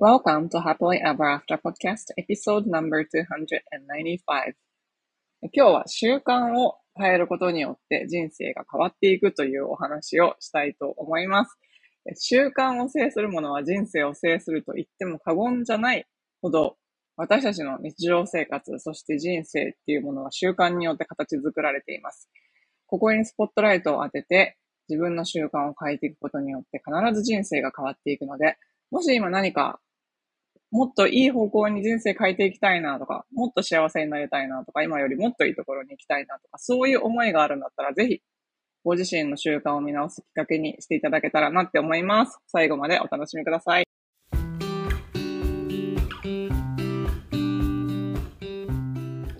Welcome to Happily Ever After Podcast Episode No.295 今日は習慣を変えることによって人生が変わっていくというお話をしたいと思います。習慣を制するものは人生を制すると言っても過言じゃないほど私たちの日常生活、そして人生っていうものは習慣によって形作られています。ここにスポットライトを当てて自分の習慣を変えていくことによって必ず人生が変わっていくので、もし今何かもっといい方向に人生変えていきたいなとか、もっと幸せになりたいなとか、今よりもっといいところに行きたいなとか、そういう思いがあるんだったら、ぜひ、ご自身の習慣を見直すきっかけにしていただけたらなって思います。最後までお楽しみください。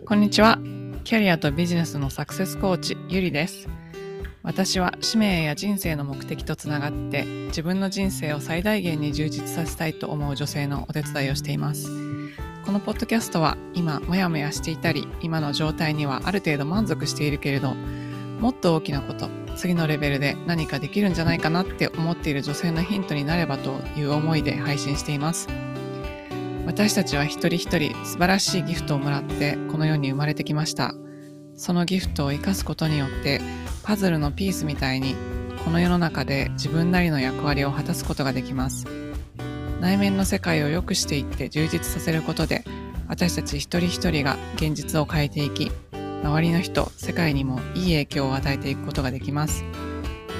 こんにちは。キャリアとビジネスのサクセスコーチ、ゆりです。私は使命や人生の目的とつながって自分の人生を最大限に充実させたいと思う女性のお手伝いをしています。このポッドキャストは今モヤモヤしていたり今の状態にはある程度満足しているけれどもっと大きなこと次のレベルで何かできるんじゃないかなって思っている女性のヒントになればという思いで配信しています。私たちは一人一人素晴らしいギフトをもらってこの世に生まれてきました。そのギフトを生かすことによってパズルのピースみたいにこの世の中で自分なりの役割を果たすことができます。内面の世界を良くしていって充実させることで私たち一人一人が現実を変えていき周りの人世界にもいい影響を与えていくことができます。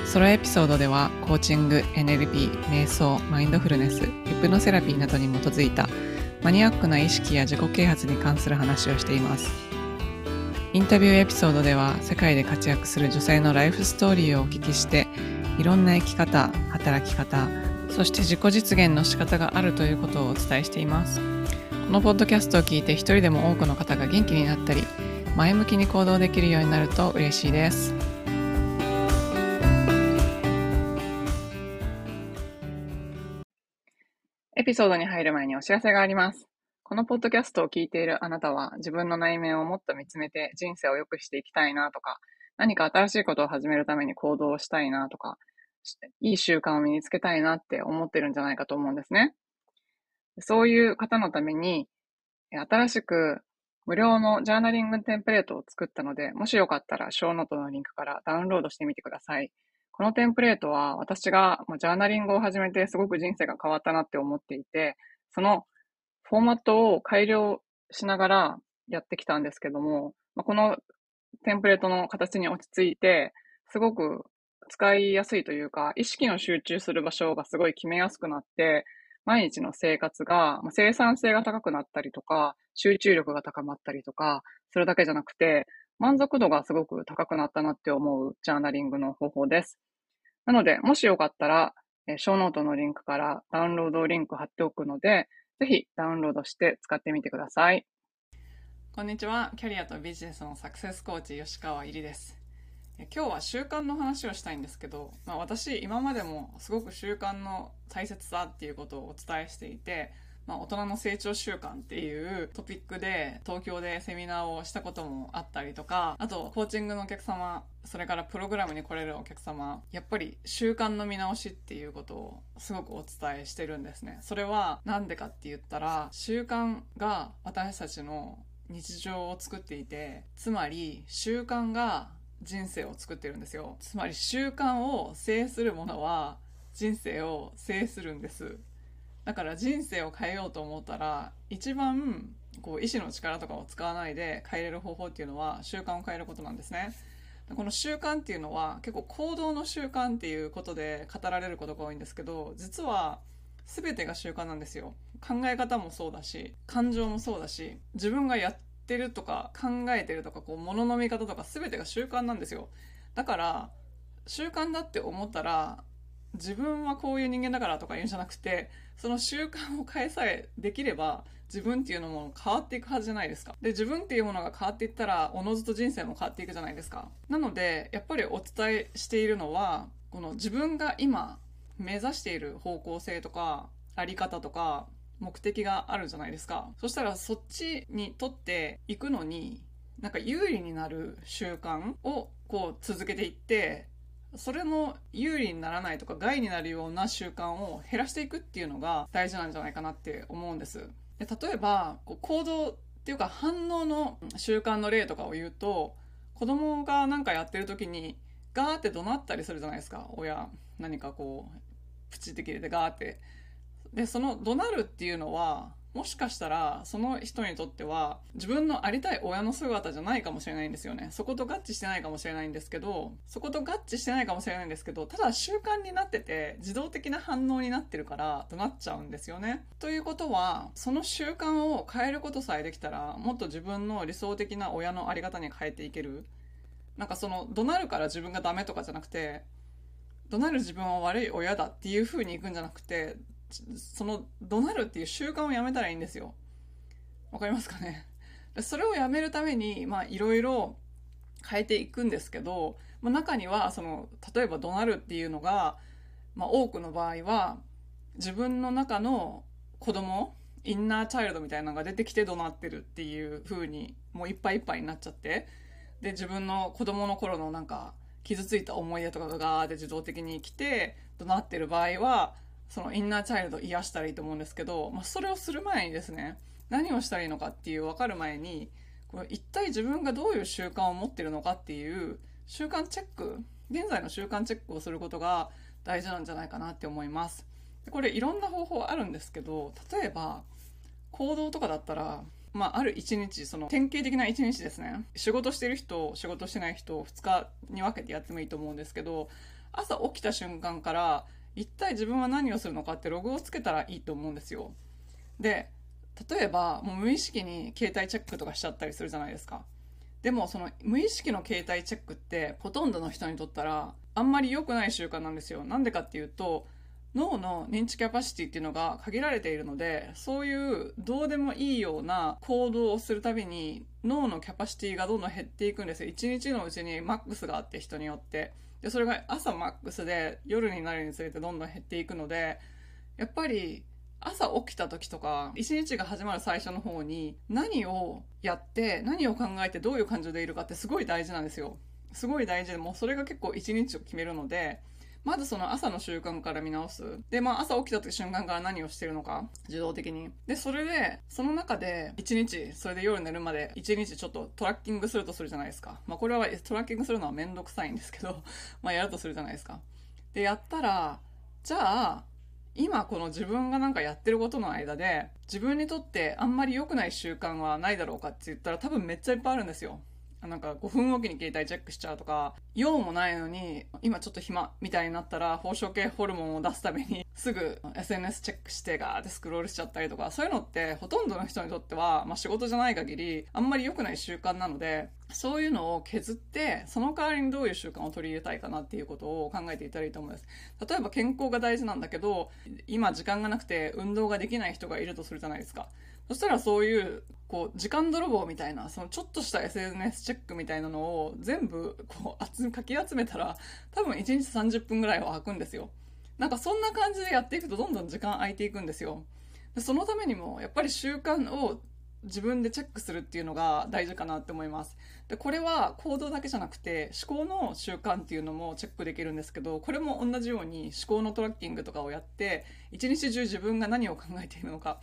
ソロエピソードではコーチング NLP 瞑想マインドフルネスヒプノセラピーなどに基づいたマニアックな意識や自己啓発に関する話をしています。インタビューエピソードでは世界で活躍する女性のライフストーリーをお聞きしていろんな生き方働き方そして自己実現の仕方があるということをお伝えしています。このポッドキャストを聞いて一人でも多くの方が元気になったり前向きに行動できるようになると嬉しいです。エピソードに入る前にお知らせがあります。このポッドキャストを聞いているあなたは自分の内面をもっと見つめて人生を良くしていきたいなとか、何か新しいことを始めるために行動をしたいなとか、いい習慣を身につけたいなって思ってるんじゃないかと思うんですね。そういう方のために、新しく無料のジャーナリングテンプレートを作ったので、もしよかったらショーノートのリンクからダウンロードしてみてください。このテンプレートは私がジャーナリングを始めてすごく人生が変わったなって思っていて、そのフォーマットを改良しながらやってきたんですけども、まあ、このテンプレートの形に落ち着いて、すごく使いやすいというか、意識の集中する場所がすごい決めやすくなって、毎日の生活が、生産性が高くなったりとか、集中力が高まったりとか、それだけじゃなくて、満足度がすごく高くなったなって思うジャーナリングの方法です。なので、もしよかったら、ショーノートのリンクからダウンロードリンク貼っておくので、ぜひダウンロードして使ってみてください。こんにちは。キャリアとビジネスのサクセスコーチ、吉川入りです。今日は習慣の話をしたいんですけど、まあ、私、今までもすごく習慣の大切さっていうことをお伝えしていて、まあ、大人の成長習慣っていうトピックで東京でセミナーをしたこともあったりとか、あとコーチングのお客様、それからプログラムに来れるお客様、やっぱり習慣の見直しっていうことをすごくお伝えしてるんですね。それはなんでかって言ったら、習慣が私たちの日常を作っていて、つまり習慣が人生を作ってるんですよ。つまり習慣を制するものは人生を制するんです。だから人生を変えようと思ったら一番こう意志の力とかを使わないで変えれる方法っていうのは習慣を変えることなんですね。この習慣っていうのは結構行動の習慣っていうことで語られることが多いんですけど実は全てが習慣なんですよ。考え方もそうだし感情もそうだし自分がやってるとか考えてるとかこう物の見方とか全てが習慣なんですよ。だから習慣だって思ったら自分はこういう人間だからとか言うんじゃなくてその習慣を変えさえできれば自分っていうのも変わっていくはずじゃないですか。で、自分っていうものが変わっていったら、おのずと人生も変わっていくじゃないですか。なので、やっぱりお伝えしているのは、この自分が今目指している方向性とか、あり方とか、目的があるじゃないですか。そしたらそっちにとっていくのに、なんか有利になる習慣をこう続けていって、それの有利にならないとか害になるような習慣を減らしていくっていうのが大事なんじゃないかなって思うんです。で例えばこう行動っていうか反応の習慣の例とかを言うと子供が何かやってる時にガーって怒鳴ったりするじゃないですか。親何かこうプチって切れてガーって。でその怒鳴るっていうのはもしかしたらその人にとっては自分のありたい親の姿じゃないかもしれないんですよね。そこと合致してないかもしれないんですけどそこと合致してないかもしれないんですけどただ習慣になってて自動的な反応になってるからとなっちゃうんですよね。ということはその習慣を変えることさえできたらもっと自分の理想的な親のあり方に変えていける。なんかその怒鳴るから自分がダメとかじゃなくて怒鳴る自分は悪い親だっていう風にいくんじゃなくてその怒鳴るっていう習慣をやめたらいいんですよ。わかりますかね？それをやめるために、まあいろいろ変えていくんですけど、まあ、中にはその例えば怒鳴るっていうのが、まあ、多くの場合は自分の中の子供インナーチャイルドみたいなのが出てきて怒鳴ってるっていう風にもういっぱいいっぱいになっちゃってで自分の子供の頃のなんか傷ついた思い出とかがガーって自動的に来て怒鳴ってる場合はそのインナーチャイルド癒したらいいと思うんですけど、まあ、それをする前にですね何をしたらいいのかっていう分かる前にこれ一体自分がどういう習慣を持ってるのかっていう習慣チェック現在の習慣チェックをすることが大事なんじゃないかなって思いますこれいろんな方法あるんですけど例えば行動とかだったらまあ、ある一日、その典型的な一日ですね。仕事してる人、仕事してない人、2日に分けてやってもいいと思うんですけど、朝起きた瞬間から、一体自分は何をするのかってログをつけたらいいと思うんですよ。で、例えば、もう無意識に携帯チェックとかしちゃったりするじゃないですか。でも、その無意識の携帯チェックって、ほとんどの人にとったら、あんまり良くない習慣なんですよ。なんでかっていうと、脳の認知キャパシティっていうのが限られているので、そういうどうでもいいような行動をするたびに脳のキャパシティがどんどん減っていくんですよ。一日のうちにマックスがあって人によって。で、それが朝マックスで夜になるにつれてどんどん減っていくので、やっぱり朝起きた時とか、一日が始まる最初の方に何をやって、何を考えてどういう感情でいるかってすごい大事なんですよ。すごい大事で、もうそれが結構一日を決めるので、まずその朝の習慣から見直す。で、まあ朝起きた時瞬間から何をしてるのか、自動的に。で、それで、その中で1日、それで夜寝るまで1日ちょっとトラッキングするとするじゃないですか。まあこれはトラッキングするのはめんどくさいんですけど、まあやるとするじゃないですか。で、やったら、じゃあ、今この自分がなんかやってることの間で自分にとってあんまり良くない習慣はないだろうかって言ったら多分めっちゃいっぱいあるんですよ。なんか5分おきに携帯チェックしちゃうとか、用もないのに、今ちょっと暇みたいになったら、放射系ホルモンを出すために、すぐ SNS チェックしてガーってスクロールしちゃったりとか、そういうのってほとんどの人にとっては、まあ仕事じゃない限り、あんまり良くない習慣なので、そういうのを削って、その代わりにどういう習慣を取り入れたいかなっていうことを考えていたらいいと思います。例えば健康が大事なんだけど、今時間がなくて運動ができない人がいるとするじゃないですか。そしたらそういう、こう、時間泥棒みたいな、そのちょっとした SNS チェックみたいなのを全部、こう、集め、かき集めたら、多分1日30分ぐらいは空くんですよ。なんかそんな感じでやっていくとどんどん時間空いていくんですよ。でそのためにも、やっぱり習慣を自分でチェックするっていうのが大事かなって思います。で、これは行動だけじゃなくて思考の習慣っていうのもチェックできるんですけど、これも同じように思考のトラッキングとかをやって、一日中自分が何を考えているのか、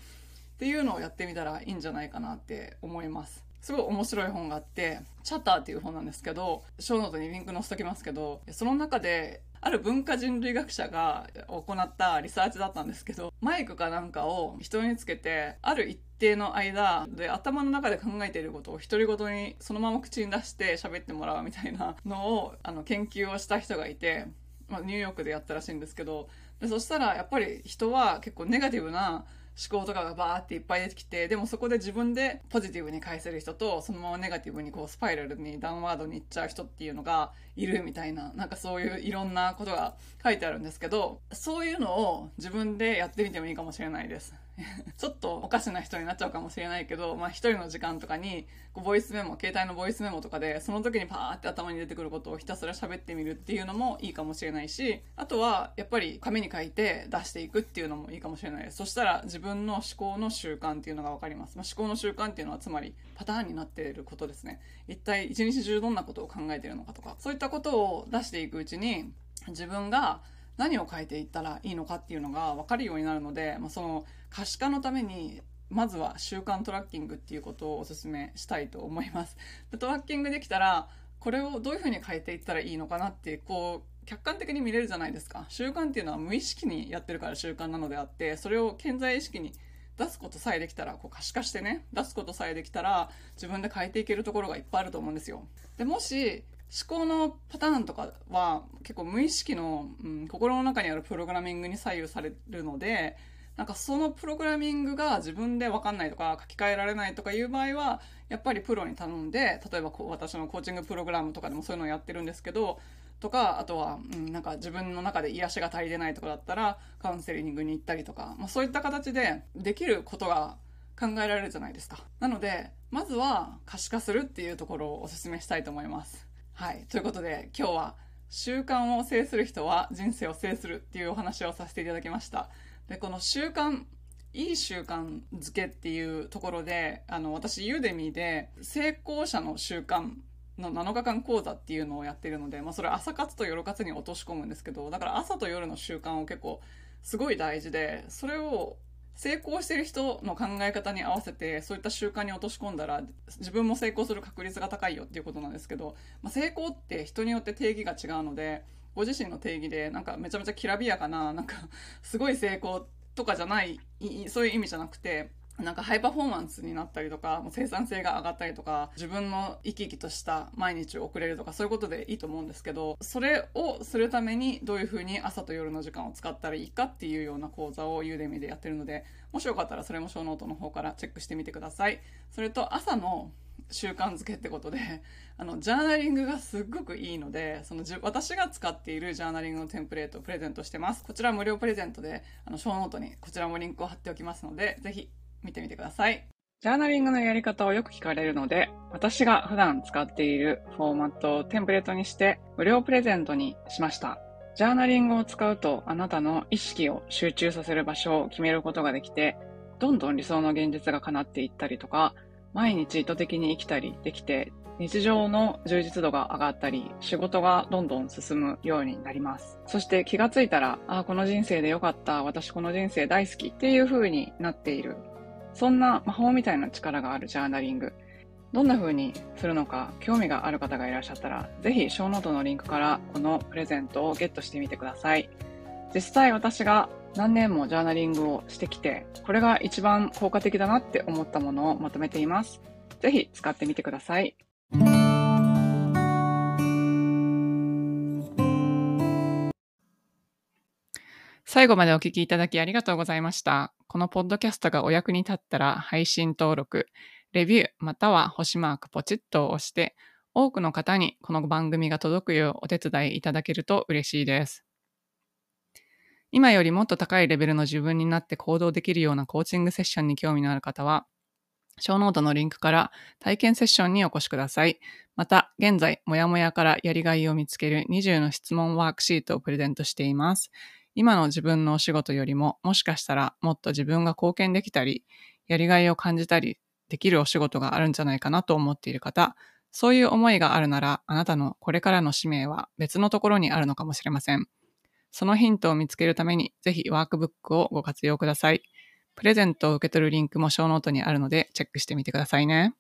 っていうのをやってみたらいいんじゃないかなって思います。すごい面白い本があって、チャッターっていう本なんですけど、ショーノートにリンク載せときますけど、その中で、ある文化人類学者が行ったリサーチだったんですけど、マイクかなんかを人につけて、ある一定の間で頭の中で考えていることを独り言にそのまま口に出して喋ってもらうみたいなのをあの研究をした人がいて、まあ、ニューヨークでやったらしいんですけど、でそしたらやっぱり人は結構ネガティブな思考とかがバーっていっぱい出てきて、でもそこで自分でポジティブに返せる人と、そのままネガティブにこうスパイラルにダウンワードに行っちゃう人っていうのがいるみたいな、なんかそういういろんなことが書いてあるんですけど、そういうのを自分でやってみてもいいかもしれないです。ちょっとおかしな人になっちゃうかもしれないけど、まあ一人の時間とかに、こうボイスメモ、携帯のボイスメモとかで、その時にパーって頭に出てくることをひたすら喋ってみるっていうのもいいかもしれないし、あとはやっぱり紙に書いて出していくっていうのもいいかもしれないです。そしたら自分の思考の習慣っていうのがわかります。まあ、思考の習慣っていうのはつまりパターンになっていることですね。一体一日中どんなことを考えているのかとか、そういったことを出していくうちに、自分が何を書いていったらいいのかっていうのが分かるようになるので、まあ、その可視化のためにまずは習慣トラッキングっていうことをお勧めしたいと思います。トラッキングできたらこれをどういうふうに変えていったらいいのかなってこう客観的に見れるじゃないですか習慣っていうのは無意識にやってるから習慣なのであってそれを健在意識に出すことさえできたらこう可視化してね出すことさえできたら自分で変えていけるところがいっぱいあると思うんですよでもし思考のパターンとかは結構無意識の、うん、心の中にあるプログラミングに左右されるのでなんかそのプログラミングが自分で分かんないとか書き換えられないとかいう場合はやっぱりプロに頼んで例えばこう私のコーチングプログラムとかでもそういうのをやってるんですけどとかあとは、うん、なんか自分の中で癒しが足りてないとかだったらカウンセリングに行ったりとか、まあ、そういった形でできることが考えられるじゃないですか。なのでまずは可視化するっていうところをお勧めしたいと思います。はい。ということで、今日は習慣を制する人は人生を制するっていうお話をさせていただきました。で、この習慣、いい習慣づけっていうところで、あの、私、ユーデミーで成功者の習慣の7日間講座っていうのをやってるので、まあ、それ朝活と夜活に落とし込むんですけど、だから朝と夜の習慣を結構すごい大事で、それを成功してる人の考え方に合わせてそういった習慣に落とし込んだら自分も成功する確率が高いよっていうことなんですけど、まあ、成功って人によって定義が違うのでご自身の定義でなんかめちゃめちゃきらびやかななんかすごい成功とかじゃないそういう意味じゃなくてなんかハイパフォーマンスになったりとか、生産性が上がったりとか、自分の生き生きとした毎日を送れるとか、そういうことでいいと思うんですけど、それをするためにどういうふうに朝と夜の時間を使ったらいいかっていうような講座をユーデミでやってるので、もしよかったらそれもショーノートの方からチェックしてみてください。それと朝の習慣づけってことで、あの、ジャーナリングがすっごくいいので、そのじ、私が使っているジャーナリングのテンプレートをプレゼントしてます。こちら無料プレゼントで、あの、ショーノートにこちらもリンクを貼っておきますので、ぜひ見てみてください。ジャーナリングのやり方をよく聞かれるので、私が普段使っているフォーマットをテンプレートにして無料プレゼントにしました。ジャーナリングを使うとあなたの意識を集中させる場所を決めることができて、どんどん理想の現実が叶っていったりとか、毎日意図的に生きたりできて、日常の充実度が上がったり、仕事がどんどん進むようになります。そして気がついたら、ああ、この人生でよかった、私この人生大好きっていう風になっているそんな魔法みたいな力があるジャーナリング。どんな風にするのか興味がある方がいらっしゃったら、ぜひショーノートのリンクからこのプレゼントをゲットしてみてください。実際私が何年もジャーナリングをしてきて、これが一番効果的だなって思ったものをまとめています。ぜひ使ってみてください。最後までお聞きいただきありがとうございました。このポッドキャストがお役に立ったら配信登録、レビューまたは星マークポチッと押して、多くの方にこの番組が届くようお手伝いいただけると嬉しいです。今よりもっと高いレベルの自分になって行動できるようなコーチングセッションに興味のある方は、ショーノートのリンクから体験セッションにお越しください。また、現在、もやもやからやりがいを見つける20の質問ワークシートをプレゼントしています。今の自分のお仕事よりも、もしかしたらもっと自分が貢献できたり、やりがいを感じたりできるお仕事があるんじゃないかなと思っている方、そういう思いがあるなら、あなたのこれからの使命は別のところにあるのかもしれません。そのヒントを見つけるために、ぜひワークブックをご活用ください。プレゼントを受け取るリンクもショーノートにあるので、チェックしてみてくださいね。